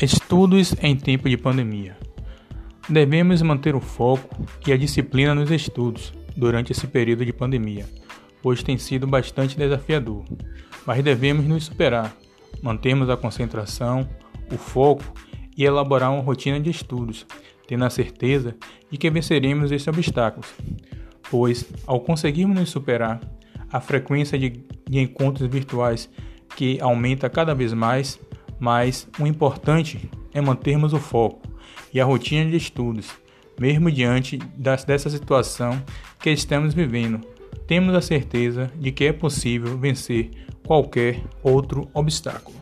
Estudos em tempo de pandemia. Devemos manter o foco e a disciplina nos estudos durante esse período de pandemia, pois tem sido bastante desafiador. Mas devemos nos superar, mantermos a concentração, o foco e elaborar uma rotina de estudos, tendo a certeza de que venceremos esses obstáculos, pois ao conseguirmos nos superar, a frequência de, de encontros virtuais que aumenta cada vez mais mas o importante é mantermos o foco e a rotina de estudos, mesmo diante das, dessa situação que estamos vivendo. Temos a certeza de que é possível vencer qualquer outro obstáculo.